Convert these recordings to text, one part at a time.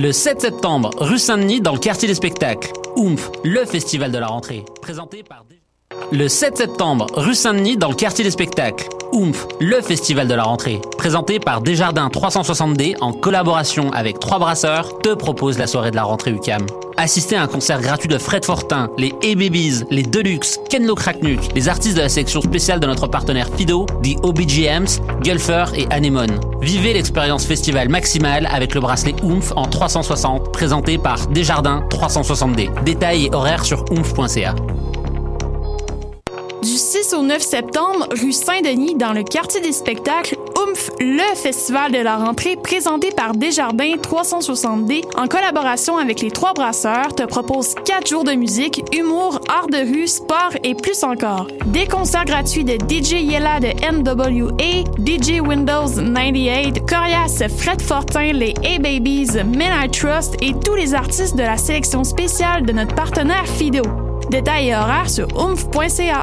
Le 7 septembre, rue Saint-Denis, dans le quartier des spectacles. Oomph, le festival de la rentrée. Présenté par... Le 7 septembre, rue Saint-Denis, dans le quartier des spectacles. Oomph, le festival de la rentrée. Présenté par Desjardins 360D en collaboration avec Trois Brasseurs, te propose la soirée de la rentrée UCAM. Assistez à un concert gratuit de Fred Fortin, les A-Babies, les Deluxe, Ken Lo Kraknuk, les artistes de la section spéciale de notre partenaire Fido, The OBGMs, Gulfer et Anemone. Vivez l'expérience festival maximale avec le bracelet Oomph en 360, présenté par Desjardins 360D. Détails et horaires sur oomph.ca. Du 6 au 9 septembre, rue Saint-Denis, dans le quartier des spectacles, Oomph, le festival de la rentrée présenté par Desjardins 360D en collaboration avec les trois brasseurs te propose 4 jours de musique, humour, art de rue, sport et plus encore. Des concerts gratuits de DJ Yella de NWA, DJ Windows 98, Corias, Fred Fortin, les A-Babies, Men I Trust et tous les artistes de la sélection spéciale de notre partenaire Fido. Détails et horaires sur oomph.ca.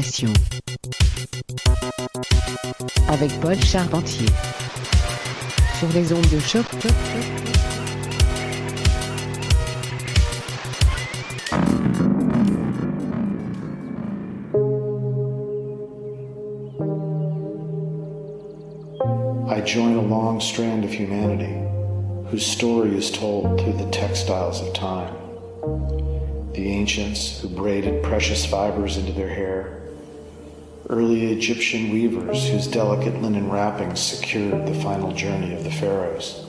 Mutation avec Paul Charpentier sur les ondes de choc. I join a long strand of humanity whose story is told through the textiles of time. The ancients who braided precious fibers into their hair, early Egyptian weavers whose delicate linen wrappings secured the final journey of the pharaohs,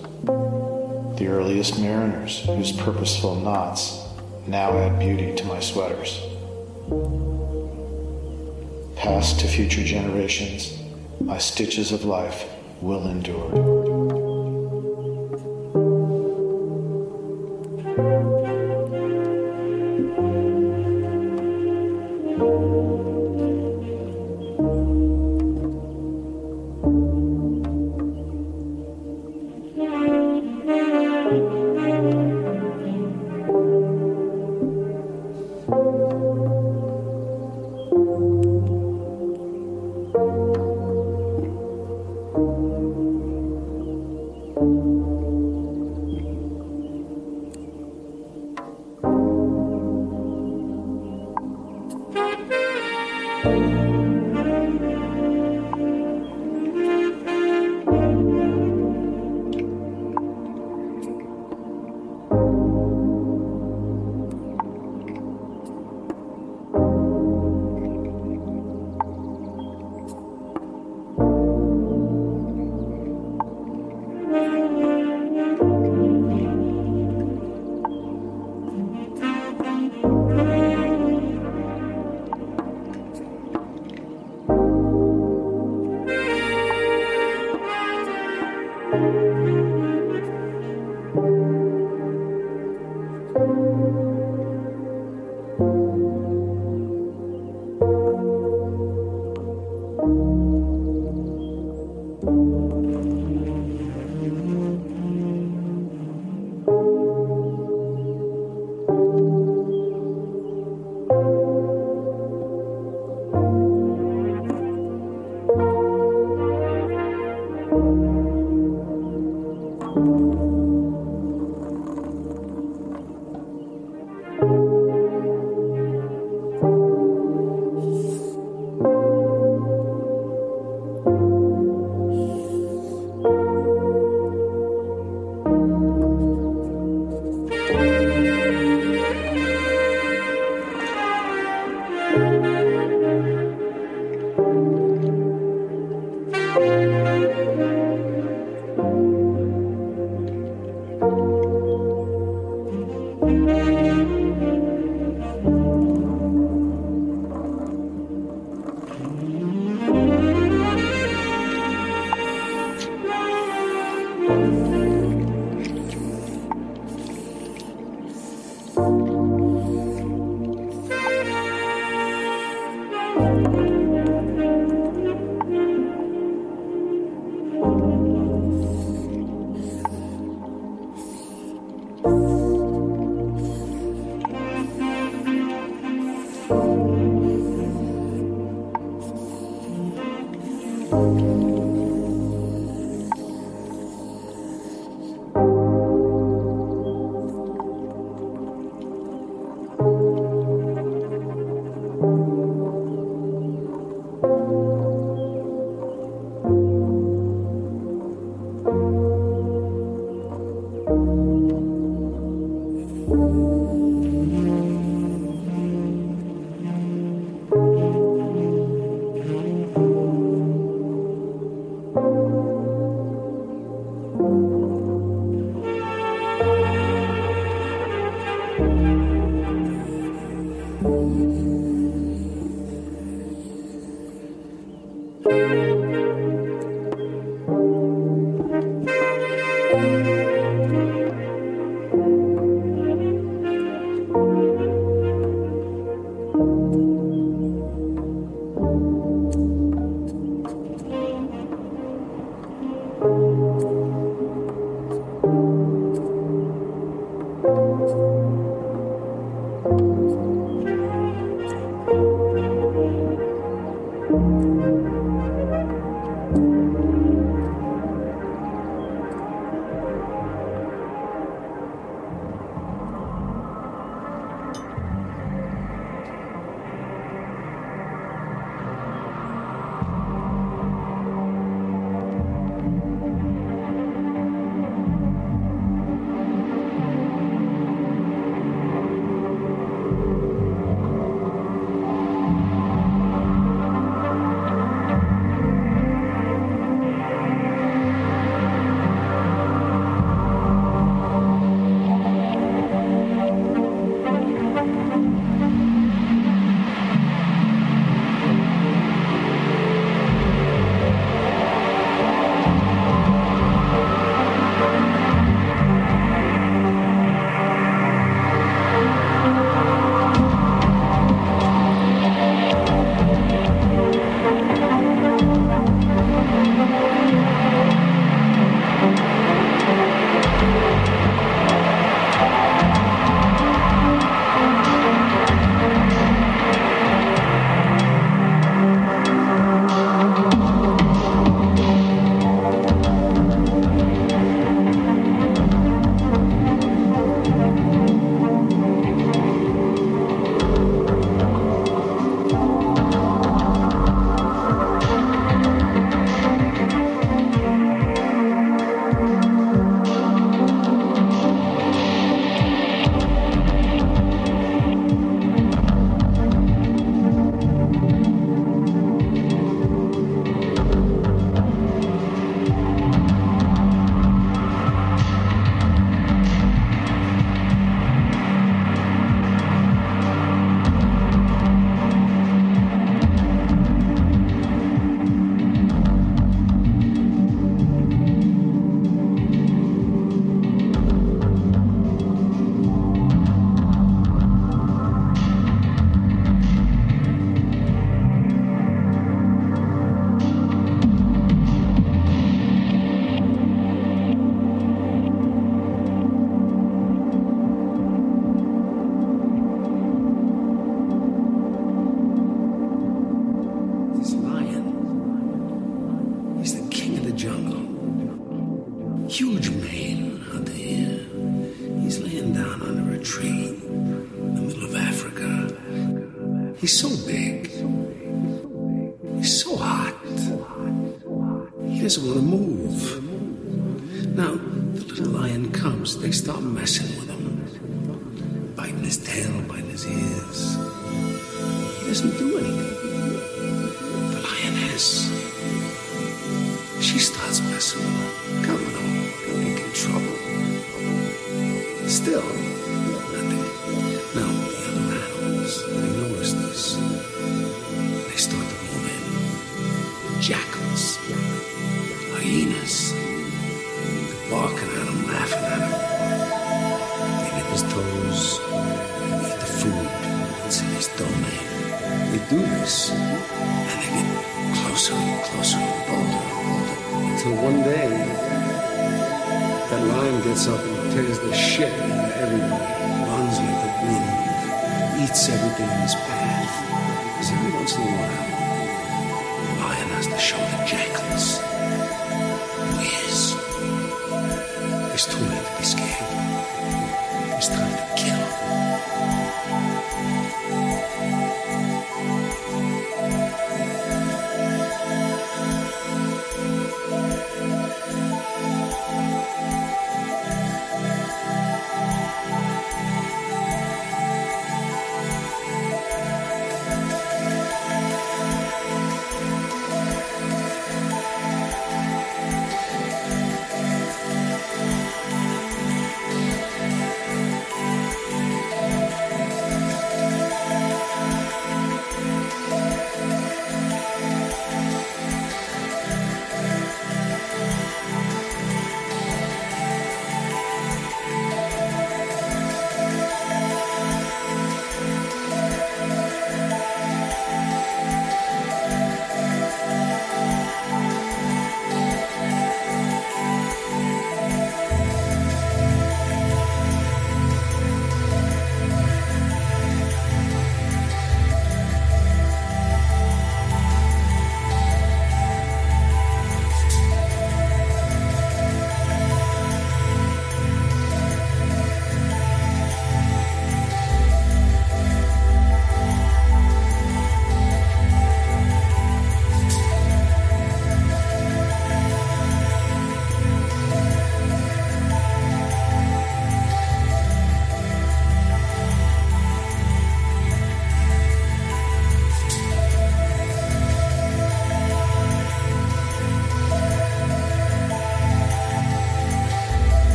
the earliest mariners whose purposeful knots now add beauty to my sweaters. Past to future generations, my stitches of life will endure.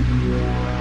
Música